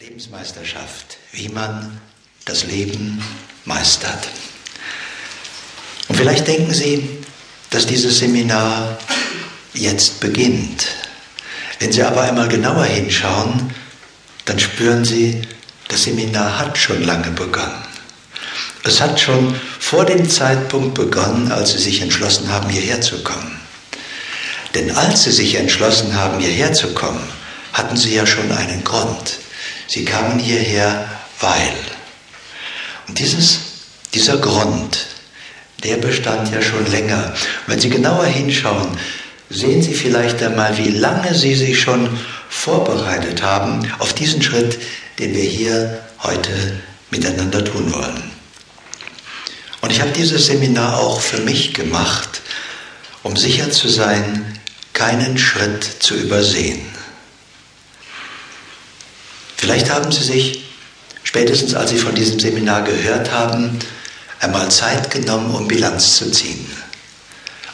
Lebensmeisterschaft, wie man das Leben meistert. Und vielleicht denken Sie, dass dieses Seminar jetzt beginnt. Wenn Sie aber einmal genauer hinschauen, dann spüren Sie, das Seminar hat schon lange begonnen. Es hat schon vor dem Zeitpunkt begonnen, als Sie sich entschlossen haben, hierher zu kommen. Denn als Sie sich entschlossen haben, hierher zu kommen, hatten Sie ja schon einen Grund. Sie kamen hierher, weil. Und dieses, dieser Grund, der bestand ja schon länger. Wenn Sie genauer hinschauen, sehen Sie vielleicht einmal, wie lange Sie sich schon vorbereitet haben auf diesen Schritt, den wir hier heute miteinander tun wollen. Und ich habe dieses Seminar auch für mich gemacht, um sicher zu sein, keinen Schritt zu übersehen. Vielleicht haben Sie sich, spätestens als Sie von diesem Seminar gehört haben, einmal Zeit genommen, um Bilanz zu ziehen,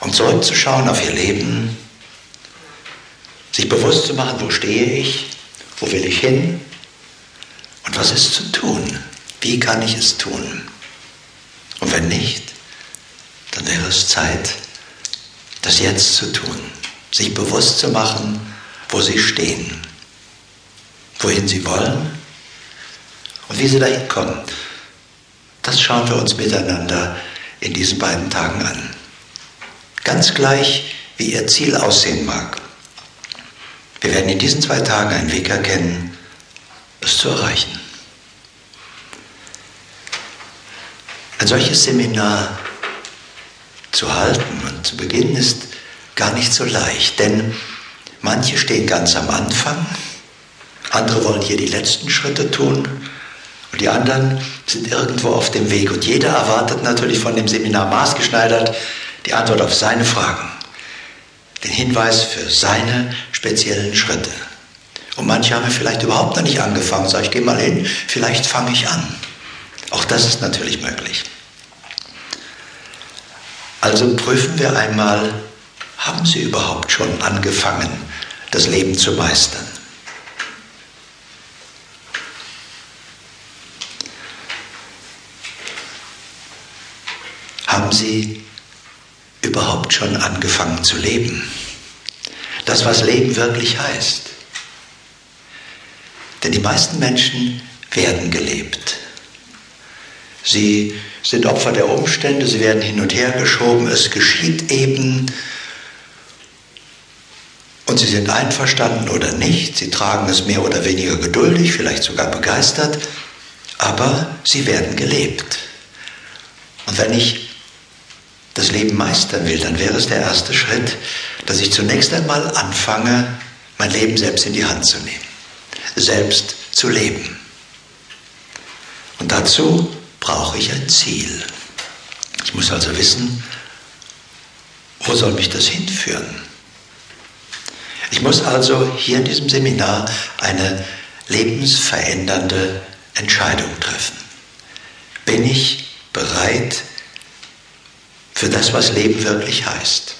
um zurückzuschauen auf Ihr Leben, sich bewusst zu machen, wo stehe ich, wo will ich hin und was ist zu tun, wie kann ich es tun. Und wenn nicht, dann wäre es Zeit, das jetzt zu tun, sich bewusst zu machen, wo Sie stehen wohin sie wollen und wie sie dahin kommen. Das schauen wir uns miteinander in diesen beiden Tagen an. Ganz gleich, wie ihr Ziel aussehen mag. Wir werden in diesen zwei Tagen einen Weg erkennen, es zu erreichen. Ein solches Seminar zu halten und zu beginnen ist gar nicht so leicht, denn manche stehen ganz am Anfang andere wollen hier die letzten Schritte tun und die anderen sind irgendwo auf dem Weg. Und jeder erwartet natürlich von dem Seminar maßgeschneidert die Antwort auf seine Fragen, den Hinweis für seine speziellen Schritte. Und manche haben vielleicht überhaupt noch nicht angefangen. Sag ich, geh mal hin, vielleicht fange ich an. Auch das ist natürlich möglich. Also prüfen wir einmal, haben Sie überhaupt schon angefangen, das Leben zu meistern? Haben Sie überhaupt schon angefangen zu leben? Das, was Leben wirklich heißt. Denn die meisten Menschen werden gelebt. Sie sind Opfer der Umstände, sie werden hin und her geschoben, es geschieht eben. Und sie sind einverstanden oder nicht, sie tragen es mehr oder weniger geduldig, vielleicht sogar begeistert, aber sie werden gelebt. Und wenn ich das Leben meistern will, dann wäre es der erste Schritt, dass ich zunächst einmal anfange, mein Leben selbst in die Hand zu nehmen, selbst zu leben. Und dazu brauche ich ein Ziel. Ich muss also wissen, wo soll mich das hinführen? Ich muss also hier in diesem Seminar eine lebensverändernde Entscheidung treffen. Bin ich bereit, für das, was Leben wirklich heißt.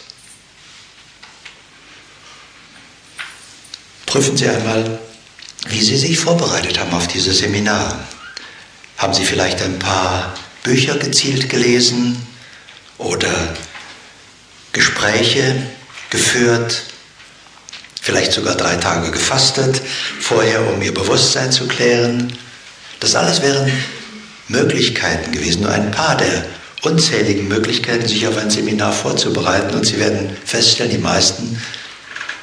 Prüfen Sie einmal, wie Sie sich vorbereitet haben auf dieses Seminar. Haben Sie vielleicht ein paar Bücher gezielt gelesen oder Gespräche geführt, vielleicht sogar drei Tage gefastet, vorher, um Ihr Bewusstsein zu klären. Das alles wären Möglichkeiten gewesen, nur ein paar der unzähligen Möglichkeiten, sich auf ein Seminar vorzubereiten. Und Sie werden feststellen, die meisten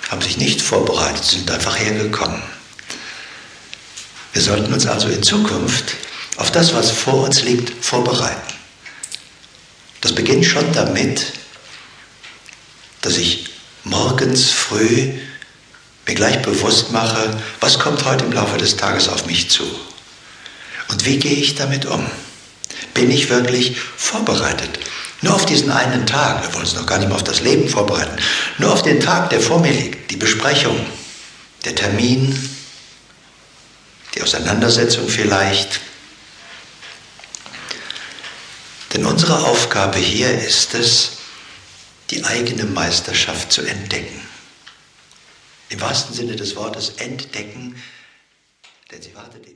haben sich nicht vorbereitet, sind einfach hergekommen. Wir sollten uns also in Zukunft auf das, was vor uns liegt, vorbereiten. Das beginnt schon damit, dass ich morgens früh mir gleich bewusst mache, was kommt heute im Laufe des Tages auf mich zu und wie gehe ich damit um. Bin ich wirklich vorbereitet? Nur auf diesen einen Tag, wir wollen uns noch gar nicht mehr auf das Leben vorbereiten, nur auf den Tag, der vor mir liegt, die Besprechung, der Termin, die Auseinandersetzung vielleicht. Denn unsere Aufgabe hier ist es, die eigene Meisterschaft zu entdecken. Im wahrsten Sinne des Wortes entdecken, denn sie wartet in